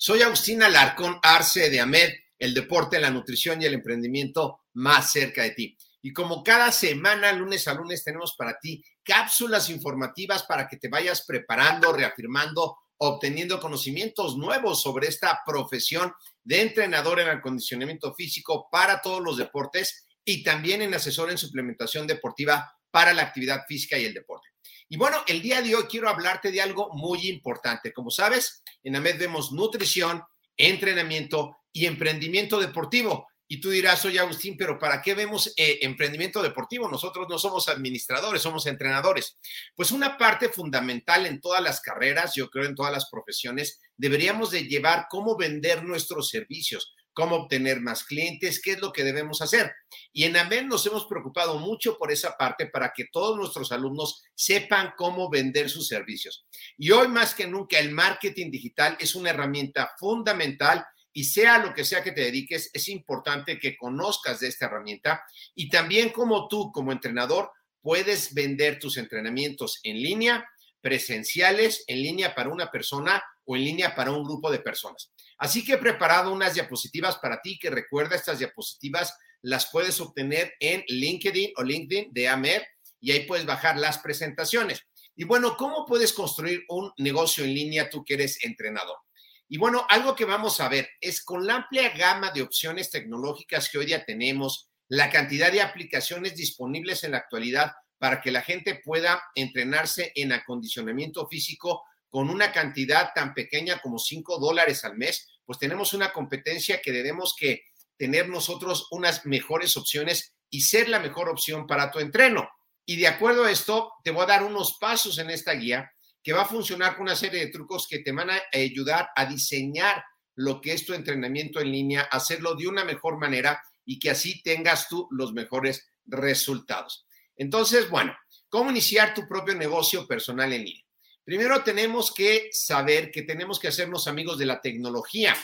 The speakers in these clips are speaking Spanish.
Soy Agustín Alarcón Arce de AMED, el deporte, la nutrición y el emprendimiento más cerca de ti. Y como cada semana, lunes a lunes, tenemos para ti cápsulas informativas para que te vayas preparando, reafirmando, obteniendo conocimientos nuevos sobre esta profesión de entrenador en acondicionamiento físico para todos los deportes y también en asesor en suplementación deportiva para la actividad física y el deporte. Y bueno, el día de hoy quiero hablarte de algo muy importante. Como sabes, en AMED vemos nutrición, entrenamiento y emprendimiento deportivo. Y tú dirás, oye Agustín, pero ¿para qué vemos eh, emprendimiento deportivo? Nosotros no somos administradores, somos entrenadores. Pues una parte fundamental en todas las carreras, yo creo en todas las profesiones, deberíamos de llevar cómo vender nuestros servicios, cómo obtener más clientes, qué es lo que debemos hacer. Y en AMED nos hemos preocupado mucho por esa parte para que todos nuestros alumnos sepan cómo vender sus servicios. Y hoy más que nunca el marketing digital es una herramienta fundamental y sea lo que sea que te dediques, es importante que conozcas de esta herramienta y también como tú, como entrenador, puedes vender tus entrenamientos en línea, presenciales, en línea para una persona o en línea para un grupo de personas. Así que he preparado unas diapositivas para ti que recuerda estas diapositivas las puedes obtener en LinkedIn o LinkedIn de AMER y ahí puedes bajar las presentaciones. Y bueno, ¿cómo puedes construir un negocio en línea tú que eres entrenador? Y bueno, algo que vamos a ver es con la amplia gama de opciones tecnológicas que hoy día tenemos, la cantidad de aplicaciones disponibles en la actualidad para que la gente pueda entrenarse en acondicionamiento físico con una cantidad tan pequeña como 5 dólares al mes, pues tenemos una competencia que debemos que tener nosotros unas mejores opciones y ser la mejor opción para tu entreno. Y de acuerdo a esto, te voy a dar unos pasos en esta guía que va a funcionar con una serie de trucos que te van a ayudar a diseñar lo que es tu entrenamiento en línea, hacerlo de una mejor manera y que así tengas tú los mejores resultados. Entonces, bueno, ¿cómo iniciar tu propio negocio personal en línea? Primero tenemos que saber que tenemos que hacernos amigos de la tecnología.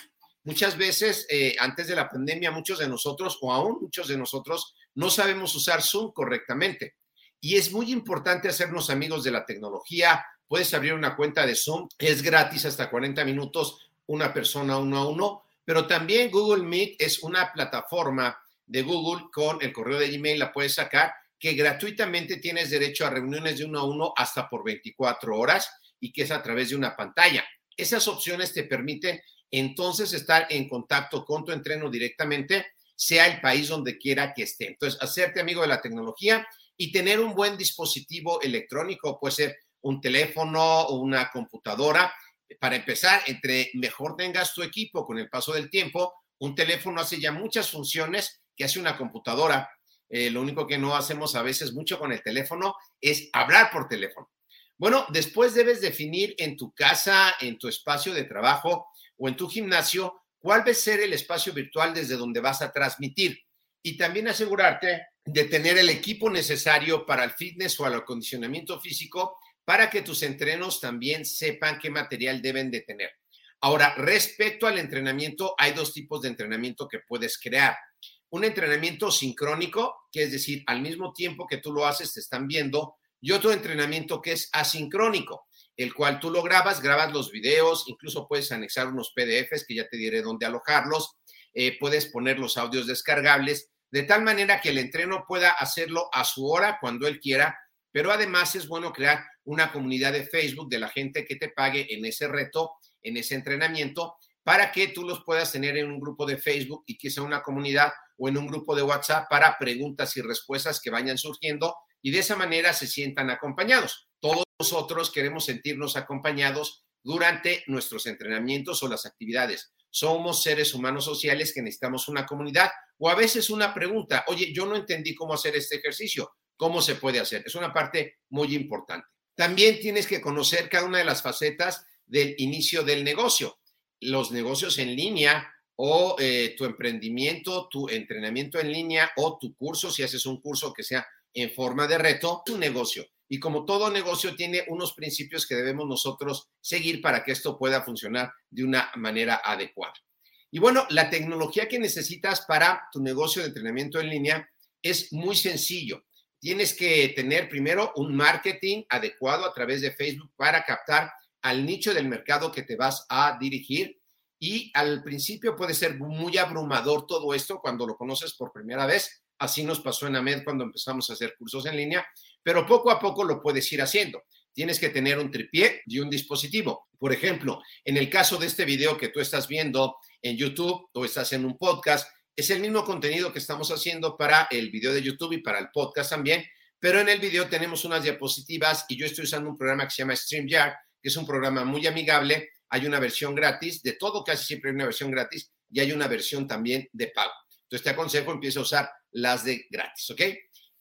Muchas veces, eh, antes de la pandemia, muchos de nosotros, o aún muchos de nosotros, no sabemos usar Zoom correctamente. Y es muy importante hacernos amigos de la tecnología. Puedes abrir una cuenta de Zoom, es gratis hasta 40 minutos, una persona uno a uno, pero también Google Meet es una plataforma de Google con el correo de Gmail, la puedes sacar, que gratuitamente tienes derecho a reuniones de uno a uno hasta por 24 horas y que es a través de una pantalla. Esas opciones te permiten entonces estar en contacto con tu entreno directamente, sea el país donde quiera que esté. Entonces, hacerte amigo de la tecnología y tener un buen dispositivo electrónico, puede ser un teléfono o una computadora. Para empezar, entre mejor tengas tu equipo con el paso del tiempo, un teléfono hace ya muchas funciones que hace una computadora. Eh, lo único que no hacemos a veces mucho con el teléfono es hablar por teléfono. Bueno, después debes definir en tu casa, en tu espacio de trabajo o en tu gimnasio cuál va a ser el espacio virtual desde donde vas a transmitir y también asegurarte de tener el equipo necesario para el fitness o el acondicionamiento físico para que tus entrenos también sepan qué material deben de tener. Ahora, respecto al entrenamiento, hay dos tipos de entrenamiento que puedes crear. Un entrenamiento sincrónico, que es decir, al mismo tiempo que tú lo haces, te están viendo, y otro entrenamiento que es asincrónico, el cual tú lo grabas, grabas los videos, incluso puedes anexar unos PDFs que ya te diré dónde alojarlos, eh, puedes poner los audios descargables, de tal manera que el entreno pueda hacerlo a su hora, cuando él quiera, pero además es bueno crear una comunidad de Facebook de la gente que te pague en ese reto, en ese entrenamiento, para que tú los puedas tener en un grupo de Facebook y sea una comunidad o en un grupo de WhatsApp para preguntas y respuestas que vayan surgiendo y de esa manera se sientan acompañados. Todos nosotros queremos sentirnos acompañados durante nuestros entrenamientos o las actividades. Somos seres humanos sociales que necesitamos una comunidad o a veces una pregunta, oye, yo no entendí cómo hacer este ejercicio, ¿cómo se puede hacer? Es una parte muy importante. También tienes que conocer cada una de las facetas del inicio del negocio. Los negocios en línea o eh, tu emprendimiento, tu entrenamiento en línea o tu curso, si haces un curso que sea en forma de reto, un negocio. Y como todo negocio tiene unos principios que debemos nosotros seguir para que esto pueda funcionar de una manera adecuada. Y bueno, la tecnología que necesitas para tu negocio de entrenamiento en línea es muy sencillo tienes que tener primero un marketing adecuado a través de Facebook para captar al nicho del mercado que te vas a dirigir. Y al principio puede ser muy abrumador todo esto cuando lo conoces por primera vez. Así nos pasó en AMED cuando empezamos a hacer cursos en línea, pero poco a poco lo puedes ir haciendo. Tienes que tener un tripié y un dispositivo. Por ejemplo, en el caso de este video que tú estás viendo en YouTube o estás en un podcast, es el mismo contenido que estamos haciendo para el video de YouTube y para el podcast también, pero en el video tenemos unas diapositivas y yo estoy usando un programa que se llama StreamYard, es un programa muy amigable. Hay una versión gratis, de todo casi siempre hay una versión gratis y hay una versión también de pago. Entonces te aconsejo, empieza a usar las de gratis, ¿ok?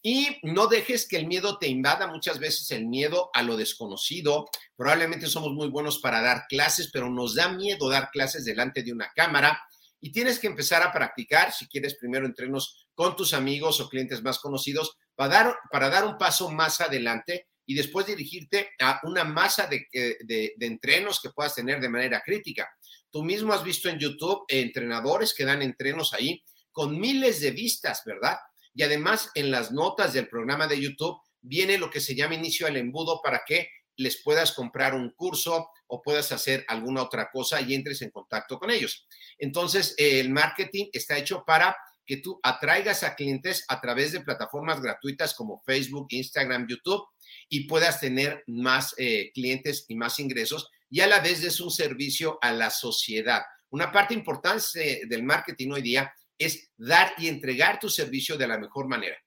Y no dejes que el miedo te invada muchas veces el miedo a lo desconocido. Probablemente somos muy buenos para dar clases, pero nos da miedo dar clases delante de una cámara y tienes que empezar a practicar, si quieres, primero entrenos con tus amigos o clientes más conocidos para dar, para dar un paso más adelante y después dirigirte a una masa de, de, de entrenos que puedas tener de manera crítica. Tú mismo has visto en YouTube entrenadores que dan entrenos ahí con miles de vistas, ¿verdad? Y además en las notas del programa de YouTube viene lo que se llama inicio al embudo para que les puedas comprar un curso o puedas hacer alguna otra cosa y entres en contacto con ellos. Entonces, el marketing está hecho para que tú atraigas a clientes a través de plataformas gratuitas como Facebook, Instagram, YouTube y puedas tener más eh, clientes y más ingresos y a la vez es un servicio a la sociedad. Una parte importante del marketing hoy día es dar y entregar tu servicio de la mejor manera.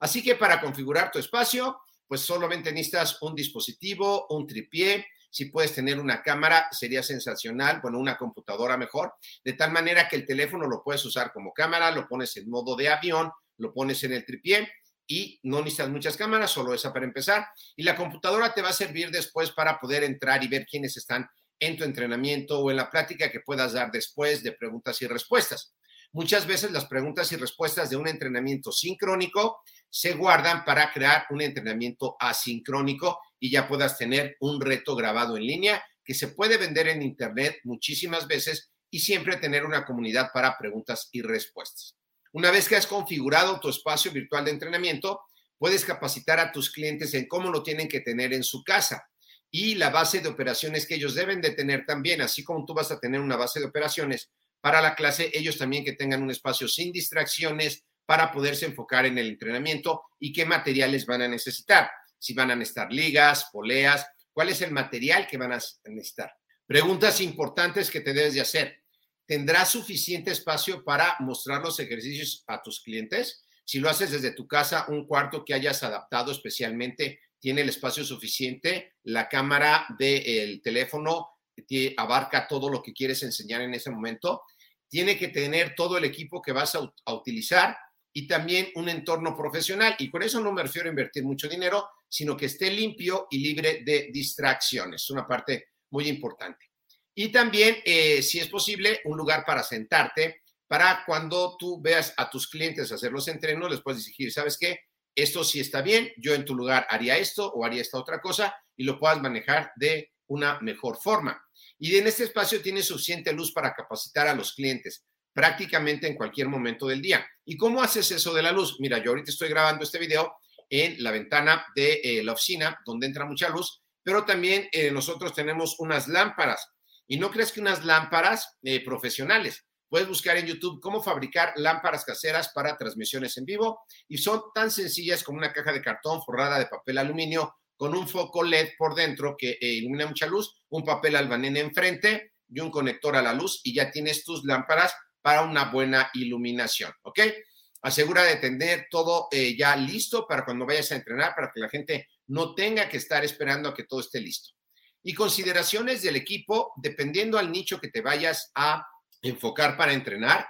Así que para configurar tu espacio, pues solamente necesitas un dispositivo, un tripié, si puedes tener una cámara, sería sensacional, bueno, una computadora mejor, de tal manera que el teléfono lo puedes usar como cámara, lo pones en modo de avión, lo pones en el tripié y no necesitas muchas cámaras, solo esa para empezar. Y la computadora te va a servir después para poder entrar y ver quiénes están en tu entrenamiento o en la plática que puedas dar después de preguntas y respuestas. Muchas veces las preguntas y respuestas de un entrenamiento sincrónico se guardan para crear un entrenamiento asincrónico y ya puedas tener un reto grabado en línea que se puede vender en Internet muchísimas veces y siempre tener una comunidad para preguntas y respuestas. Una vez que has configurado tu espacio virtual de entrenamiento, puedes capacitar a tus clientes en cómo lo tienen que tener en su casa y la base de operaciones que ellos deben de tener también, así como tú vas a tener una base de operaciones para la clase, ellos también que tengan un espacio sin distracciones para poderse enfocar en el entrenamiento y qué materiales van a necesitar si van a necesitar ligas, poleas, cuál es el material que van a necesitar. Preguntas importantes que te debes de hacer. ¿Tendrás suficiente espacio para mostrar los ejercicios a tus clientes? Si lo haces desde tu casa, un cuarto que hayas adaptado especialmente, ¿tiene el espacio suficiente? La cámara del teléfono abarca todo lo que quieres enseñar en ese momento. Tiene que tener todo el equipo que vas a utilizar y también un entorno profesional. Y con eso no me refiero a invertir mucho dinero, sino que esté limpio y libre de distracciones. Es una parte muy importante. Y también, eh, si es posible, un lugar para sentarte, para cuando tú veas a tus clientes hacer los entrenos, les puedes decir, ¿sabes qué? Esto sí está bien, yo en tu lugar haría esto o haría esta otra cosa y lo puedas manejar de una mejor forma. Y en este espacio tienes suficiente luz para capacitar a los clientes prácticamente en cualquier momento del día. ¿Y cómo haces eso de la luz? Mira, yo ahorita estoy grabando este video en la ventana de eh, la oficina donde entra mucha luz, pero también eh, nosotros tenemos unas lámparas. Y no crees que unas lámparas eh, profesionales. Puedes buscar en YouTube cómo fabricar lámparas caseras para transmisiones en vivo y son tan sencillas como una caja de cartón forrada de papel aluminio con un foco LED por dentro que ilumina mucha luz, un papel albanene enfrente y un conector a la luz y ya tienes tus lámparas para una buena iluminación, ¿ok? Asegura de tener todo eh, ya listo para cuando vayas a entrenar, para que la gente no tenga que estar esperando a que todo esté listo. Y consideraciones del equipo, dependiendo al nicho que te vayas a enfocar para entrenar,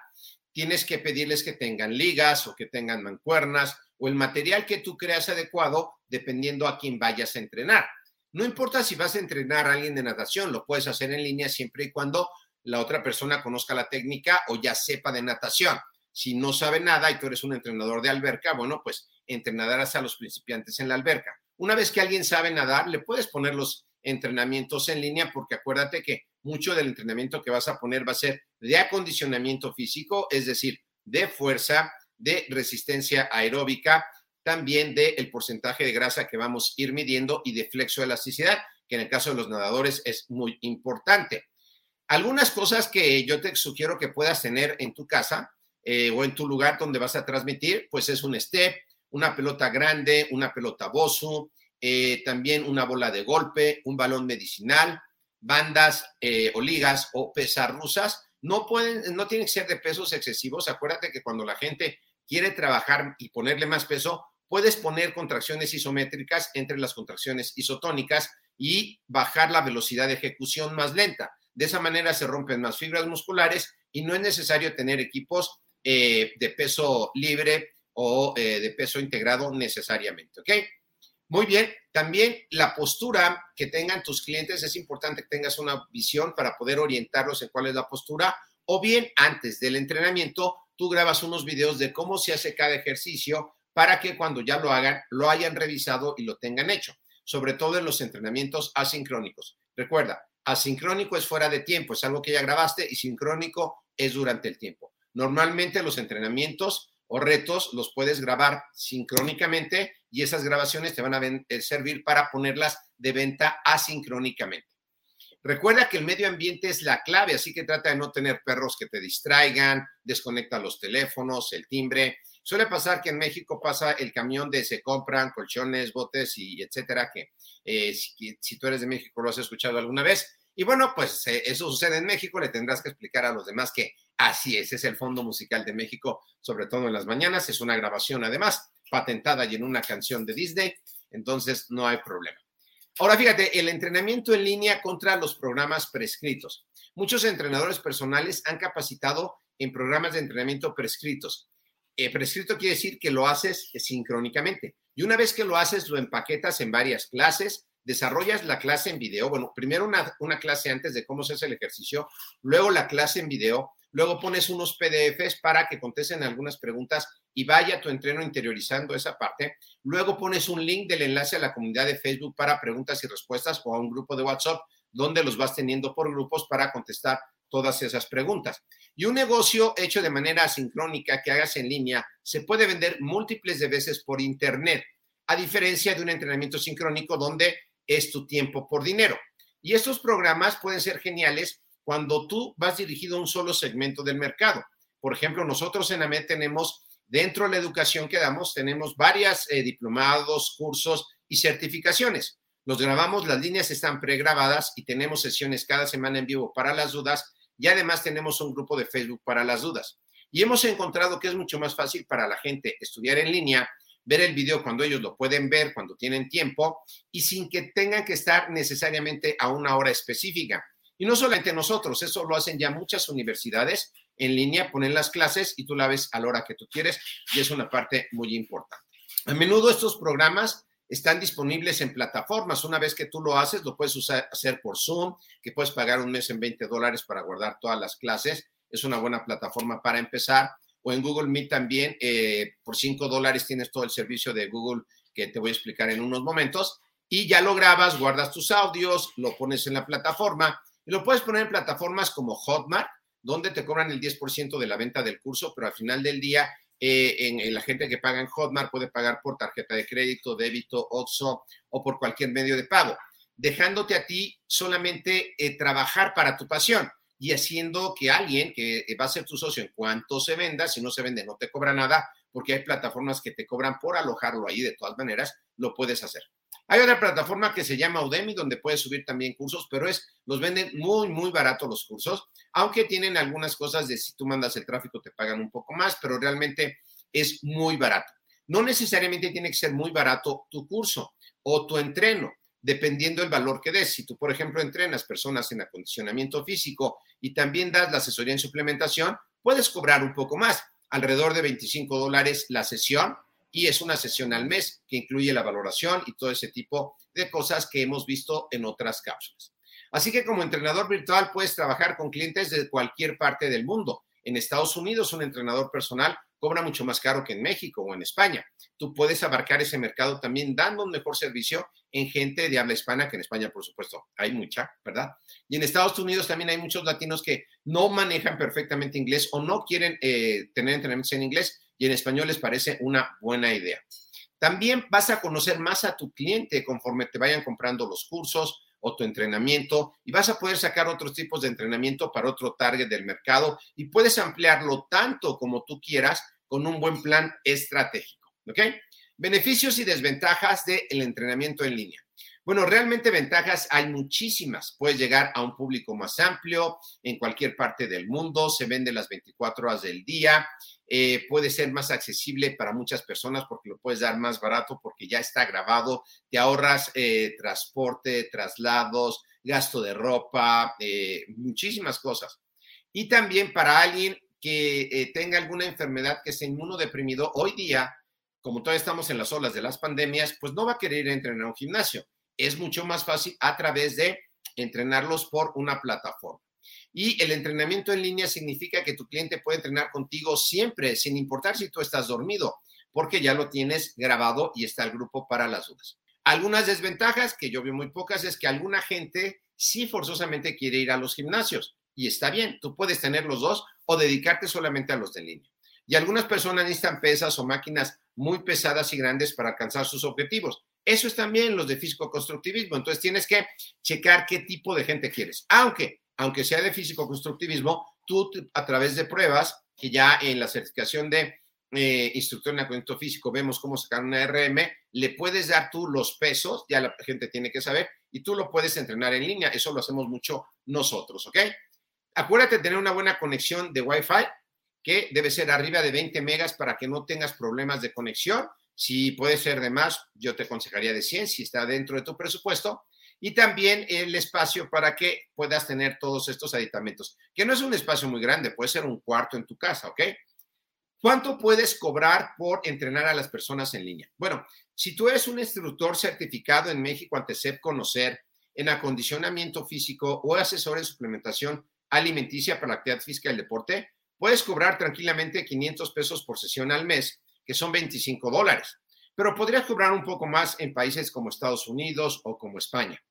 tienes que pedirles que tengan ligas o que tengan mancuernas o el material que tú creas adecuado dependiendo a quién vayas a entrenar. No importa si vas a entrenar a alguien de natación, lo puedes hacer en línea siempre y cuando la otra persona conozca la técnica o ya sepa de natación. Si no sabe nada y tú eres un entrenador de alberca, bueno, pues entrenarás a los principiantes en la alberca. Una vez que alguien sabe nadar, le puedes poner los entrenamientos en línea porque acuérdate que mucho del entrenamiento que vas a poner va a ser de acondicionamiento físico, es decir, de fuerza, de resistencia aeróbica, también del el porcentaje de grasa que vamos a ir midiendo y de flexoelasticidad, que en el caso de los nadadores es muy importante. Algunas cosas que yo te sugiero que puedas tener en tu casa eh, o en tu lugar donde vas a transmitir, pues es un step, una pelota grande, una pelota Bosu, eh, también una bola de golpe, un balón medicinal, bandas eh, o ligas o pesas rusas. No pueden, no tienen que ser de pesos excesivos. Acuérdate que cuando la gente quiere trabajar y ponerle más peso, puedes poner contracciones isométricas entre las contracciones isotónicas y bajar la velocidad de ejecución más lenta. De esa manera se rompen más fibras musculares y no es necesario tener equipos eh, de peso libre o eh, de peso integrado necesariamente, ¿ok? Muy bien, también la postura que tengan tus clientes es importante que tengas una visión para poder orientarlos en cuál es la postura o bien antes del entrenamiento tú grabas unos videos de cómo se hace cada ejercicio para que cuando ya lo hagan lo hayan revisado y lo tengan hecho, sobre todo en los entrenamientos asincrónicos. Recuerda, Asincrónico es fuera de tiempo, es algo que ya grabaste y sincrónico es durante el tiempo. Normalmente los entrenamientos o retos los puedes grabar sincrónicamente y esas grabaciones te van a eh, servir para ponerlas de venta asincrónicamente. Recuerda que el medio ambiente es la clave, así que trata de no tener perros que te distraigan, desconecta los teléfonos, el timbre. Suele pasar que en México pasa el camión de se compran colchones, botes y etcétera, que eh, si, tú eres de México lo has escuchado alguna vez. Y bueno, pues eso sucede en México, le tendrás que explicar a los demás que así es, es el fondo musical de México, sobre todo en las mañanas, es una grabación además patentada y en una canción de Disney, entonces no hay problema. Ahora fíjate, el entrenamiento en línea contra los programas prescritos. Muchos entrenadores personales han capacitado en programas de entrenamiento prescritos. Eh, prescrito quiere decir que lo haces sincrónicamente. Y una vez que lo haces, lo empaquetas en varias clases, desarrollas la clase en video. Bueno, primero una, una clase antes de cómo se hace el ejercicio, luego la clase en video, luego pones unos PDFs para que contesten algunas preguntas y vaya tu entreno interiorizando esa parte. Luego pones un link del enlace a la comunidad de Facebook para preguntas y respuestas o a un grupo de WhatsApp donde los vas teniendo por grupos para contestar todas esas preguntas. Y un negocio hecho de manera asincrónica que hagas en línea se puede vender múltiples de veces por Internet, a diferencia de un entrenamiento sincrónico donde es tu tiempo por dinero. Y estos programas pueden ser geniales cuando tú vas dirigido a un solo segmento del mercado. Por ejemplo, nosotros en AMED tenemos Dentro de la educación que damos tenemos varias eh, diplomados, cursos y certificaciones. Los grabamos, las líneas están pregrabadas y tenemos sesiones cada semana en vivo para las dudas y además tenemos un grupo de Facebook para las dudas. Y hemos encontrado que es mucho más fácil para la gente estudiar en línea, ver el video cuando ellos lo pueden ver, cuando tienen tiempo y sin que tengan que estar necesariamente a una hora específica. Y no solamente nosotros, eso lo hacen ya muchas universidades en línea, ponen las clases y tú la ves a la hora que tú quieres y es una parte muy importante. A menudo estos programas están disponibles en plataformas. Una vez que tú lo haces, lo puedes usar, hacer por Zoom, que puedes pagar un mes en 20 dólares para guardar todas las clases. Es una buena plataforma para empezar. O en Google Meet también, eh, por 5 dólares tienes todo el servicio de Google que te voy a explicar en unos momentos. Y ya lo grabas, guardas tus audios, lo pones en la plataforma y lo puedes poner en plataformas como Hotmart, donde te cobran el 10% de la venta del curso, pero al final del día eh, en, la gente que paga en Hotmart puede pagar por tarjeta de crédito, débito, OXO o por cualquier medio de pago, dejándote a ti solamente eh, trabajar para tu pasión y haciendo que alguien que eh, va a ser tu socio en cuanto se venda, si no se vende no te cobra nada, porque hay plataformas que te cobran por alojarlo ahí, de todas maneras, lo puedes hacer. Hay otra plataforma que se llama Udemy, donde puedes subir también cursos, pero es, los venden muy, muy barato los cursos, aunque tienen algunas cosas de si tú mandas el tráfico te pagan un poco más, pero realmente es muy barato. No necesariamente tiene que ser muy barato tu curso o tu entreno, dependiendo del valor que des. Si tú, por ejemplo, entrenas personas en acondicionamiento físico y también das la asesoría en suplementación, puedes cobrar un poco más, alrededor de 25 dólares la sesión y es una sesión al mes que incluye la valoración y todo ese tipo de cosas que hemos visto en otras cápsulas. Así que como entrenador virtual puedes trabajar con clientes de cualquier parte del mundo. En Estados Unidos un entrenador personal cobra mucho más caro que en México o en España. Tú puedes abarcar ese mercado también dando un mejor servicio en gente de habla hispana, que en España, por supuesto, hay mucha, ¿verdad? Y en Estados Unidos también hay muchos latinos que no manejan perfectamente inglés o no quieren eh, tener entrenamientos en inglés y en español les parece una buena idea. También vas a conocer más a tu cliente conforme te vayan comprando los cursos o tu entrenamiento y vas a poder sacar otros tipos de entrenamiento para otro target del mercado y puedes ampliarlo tanto como tú quieras con un buen plan estratégico. ¿Ok? Beneficios y desventajas del entrenamiento en línea. Bueno, realmente ventajas hay muchísimas. Puedes llegar a un público más amplio en cualquier parte del mundo, se vende las 24 horas del día, eh, puede ser más accesible para muchas personas porque lo puedes dar más barato porque ya está grabado, te ahorras eh, transporte, traslados, gasto de ropa, eh, muchísimas cosas. Y también para alguien que tenga alguna enfermedad que sea inmunodeprimido, hoy día, como todavía estamos en las olas de las pandemias, pues no va a querer entrenar a un gimnasio es mucho más fácil a través de entrenarlos por una plataforma. Y el entrenamiento en línea significa que tu cliente puede entrenar contigo siempre, sin importar si tú estás dormido, porque ya lo tienes grabado y está el grupo para las dudas. Algunas desventajas, que yo veo muy pocas, es que alguna gente sí forzosamente quiere ir a los gimnasios. Y está bien, tú puedes tener los dos o dedicarte solamente a los de línea. Y algunas personas necesitan pesas o máquinas muy pesadas y grandes para alcanzar sus objetivos. Eso es también los de físico-constructivismo. Entonces tienes que checar qué tipo de gente quieres. Aunque, aunque sea de físico-constructivismo, tú a través de pruebas, que ya en la certificación de eh, instructor en acuerdo físico vemos cómo sacar una RM, le puedes dar tú los pesos, ya la gente tiene que saber, y tú lo puedes entrenar en línea. Eso lo hacemos mucho nosotros, ¿ok? Acuérdate de tener una buena conexión de Wi-Fi, que debe ser arriba de 20 megas para que no tengas problemas de conexión si puede ser de más, yo te aconsejaría de 100 si está dentro de tu presupuesto. Y también el espacio para que puedas tener todos estos aditamentos, que no es un espacio muy grande, puede ser un cuarto en tu casa, ¿ok? ¿Cuánto puedes cobrar por entrenar a las personas en línea? Bueno, si tú eres un instructor certificado en México ante SEP Conocer en acondicionamiento físico o asesor en suplementación alimenticia para la actividad física y el deporte, puedes cobrar tranquilamente 500 pesos por sesión al mes que son 25 dólares, pero podrías cobrar un poco más en países como Estados Unidos o como España.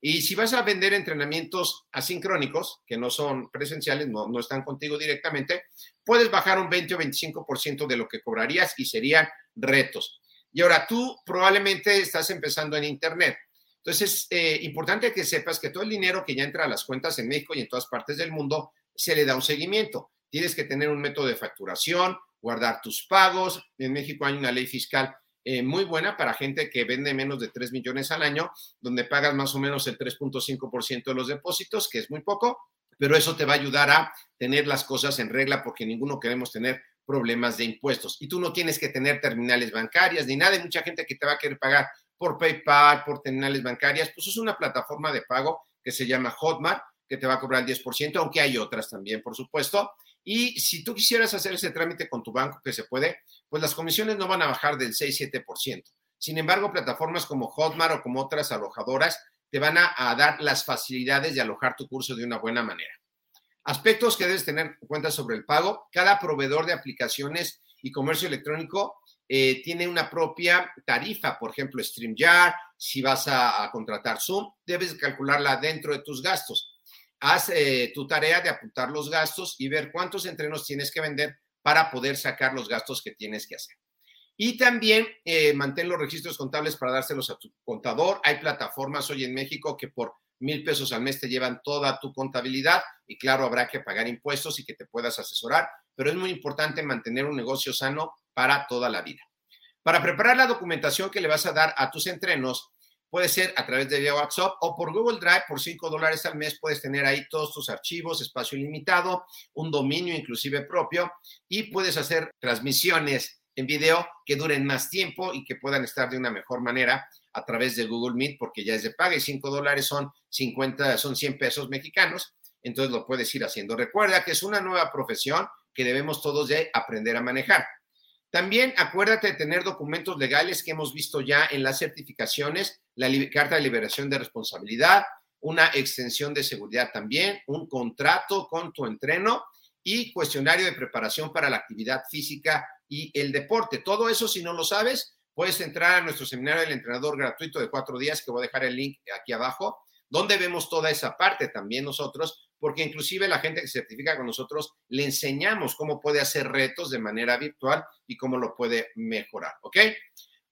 Y si vas a vender entrenamientos asincrónicos, que no son presenciales, no, no están contigo directamente, puedes bajar un 20 o 25% de lo que cobrarías y serían retos. Y ahora tú probablemente estás empezando en Internet. Entonces es eh, importante que sepas que todo el dinero que ya entra a las cuentas en México y en todas partes del mundo se le da un seguimiento. Tienes que tener un método de facturación, guardar tus pagos. En México hay una ley fiscal eh, muy buena para gente que vende menos de 3 millones al año, donde pagas más o menos el 3.5% de los depósitos, que es muy poco, pero eso te va a ayudar a tener las cosas en regla porque ninguno queremos tener problemas de impuestos. Y tú no tienes que tener terminales bancarias ni nada. Hay mucha gente que te va a querer pagar por PayPal, por terminales bancarias. Pues es una plataforma de pago que se llama Hotmart, que te va a cobrar el 10%, aunque hay otras también, por supuesto. Y si tú quisieras hacer ese trámite con tu banco, que se puede, pues las comisiones no van a bajar del 6-7%. Sin embargo, plataformas como Hotmart o como otras alojadoras te van a, dar las facilidades de alojar tu curso de una buena manera. Aspectos que debes tener en cuenta sobre el pago. Cada proveedor de aplicaciones y comercio electrónico eh, tiene una propia tarifa, por ejemplo, StreamYard, si vas a, a contratar Zoom, debes calcularla dentro de tus gastos. Haz eh, tu tarea de apuntar los gastos y ver cuántos entrenos tienes que vender para poder sacar los gastos que tienes que hacer. Y también eh, mantén los registros contables para dárselos a tu contador. Hay plataformas hoy en México que por mil pesos al mes te llevan toda tu contabilidad y claro, habrá que pagar impuestos y que te puedas asesorar, pero es muy importante mantener un negocio sano para toda la vida. Para preparar la documentación que le vas a dar a tus entrenos, puede ser a través de WhatsApp o por Google Drive por 5 dólares al mes. Puedes tener ahí todos tus archivos, espacio ilimitado, un dominio inclusive propio y puedes hacer transmisiones en video que duren más tiempo y que puedan estar de una mejor manera a través de Google Meet porque ya es de paga y 5 dólares son 50, son 100 pesos mexicanos. Entonces lo puedes ir haciendo. Recuerda que es una nueva profesión que debemos todos de aprender a manejar. También acuérdate de tener documentos legales que hemos visto ya en las certificaciones, la carta de liberación de responsabilidad, una extensión de seguridad también, un contrato con tu entreno y cuestionario de preparación para la actividad física y el deporte. Todo eso, si no lo sabes, puedes entrar a nuestro seminario del entrenador gratuito de cuatro días, que voy a dejar el link aquí abajo, donde vemos toda esa parte también nosotros porque inclusive la gente que certifica con nosotros le enseñamos cómo puede hacer retos de manera virtual y cómo lo puede mejorar, ¿ok?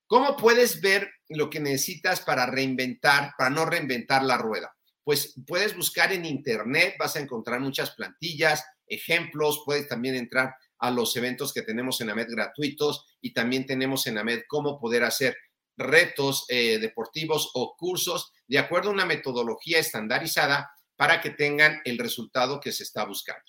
¿Cómo puedes ver lo que necesitas para reinventar, para no reinventar la rueda? Pues puedes buscar en internet, vas a encontrar muchas plantillas, ejemplos, puedes también entrar a los eventos que tenemos en AMED gratuitos y también tenemos en AMED cómo poder hacer retos eh, deportivos o cursos de acuerdo a una metodología estandarizada para que tengan el resultado que se está buscando.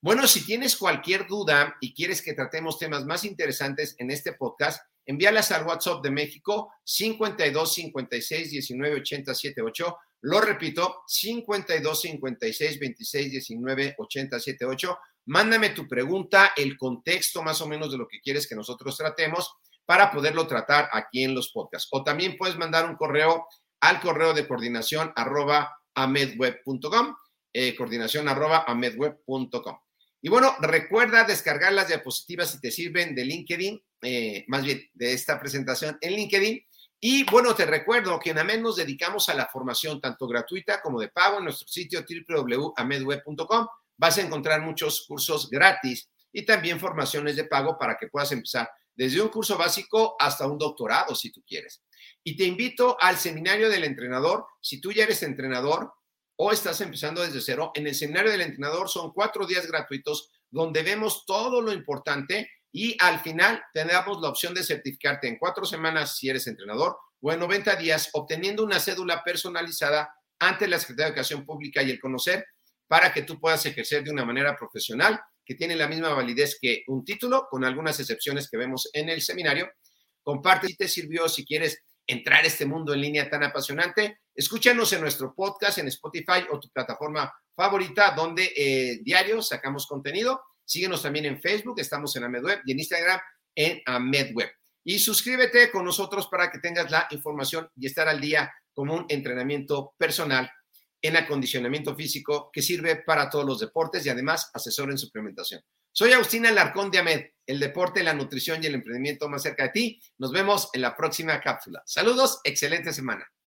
Bueno, si tienes cualquier duda y quieres que tratemos temas más interesantes en este podcast, envíalas al WhatsApp de México 52 56 19 80 78. Lo repito, 52 56 26 19 80 78. Mándame tu pregunta, el contexto más o menos de lo que quieres que nosotros tratemos para poderlo tratar aquí en los podcasts. O también puedes mandar un correo al correo de coordinación arroba amedweb.com, eh, coordinación arroba amedweb.com. Y bueno, recuerda descargar las diapositivas si te sirven de LinkedIn, eh, más bien de esta presentación en LinkedIn. Y bueno, te recuerdo que en AMED nos dedicamos a la formación tanto gratuita como de pago en nuestro sitio www.amedweb.com. Vas a encontrar muchos cursos gratis y también formaciones de pago para que puedas empezar desde un curso básico hasta un doctorado si tú quieres. Y te invito al seminario del entrenador. Si tú ya eres entrenador o estás empezando desde cero, en el seminario del entrenador son cuatro días gratuitos donde vemos todo lo importante y al final te damos la opción de certificarte en cuatro semanas si eres entrenador o en 90 días obteniendo una cédula personalizada ante la Secretaría de Educación Pública y el conocer para que tú puedas ejercer de una manera profesional que tiene la misma validez que un título, con algunas excepciones que vemos en el seminario. Comparte si te sirvió, si quieres entrar a este mundo en línea tan apasionante, escúchanos en nuestro podcast en Spotify o tu plataforma favorita donde eh, diario sacamos contenido. Síguenos también en Facebook, estamos en AmedWeb y en Instagram en AmedWeb. Y suscríbete con nosotros para que tengas la información y estar al día con un entrenamiento personal en acondicionamiento físico que sirve para todos los deportes y además asesor en suplementación. Soy Agustina Larcón de Amed, el deporte, la nutrición y el emprendimiento más cerca de ti. Nos vemos en la próxima cápsula. Saludos, excelente semana.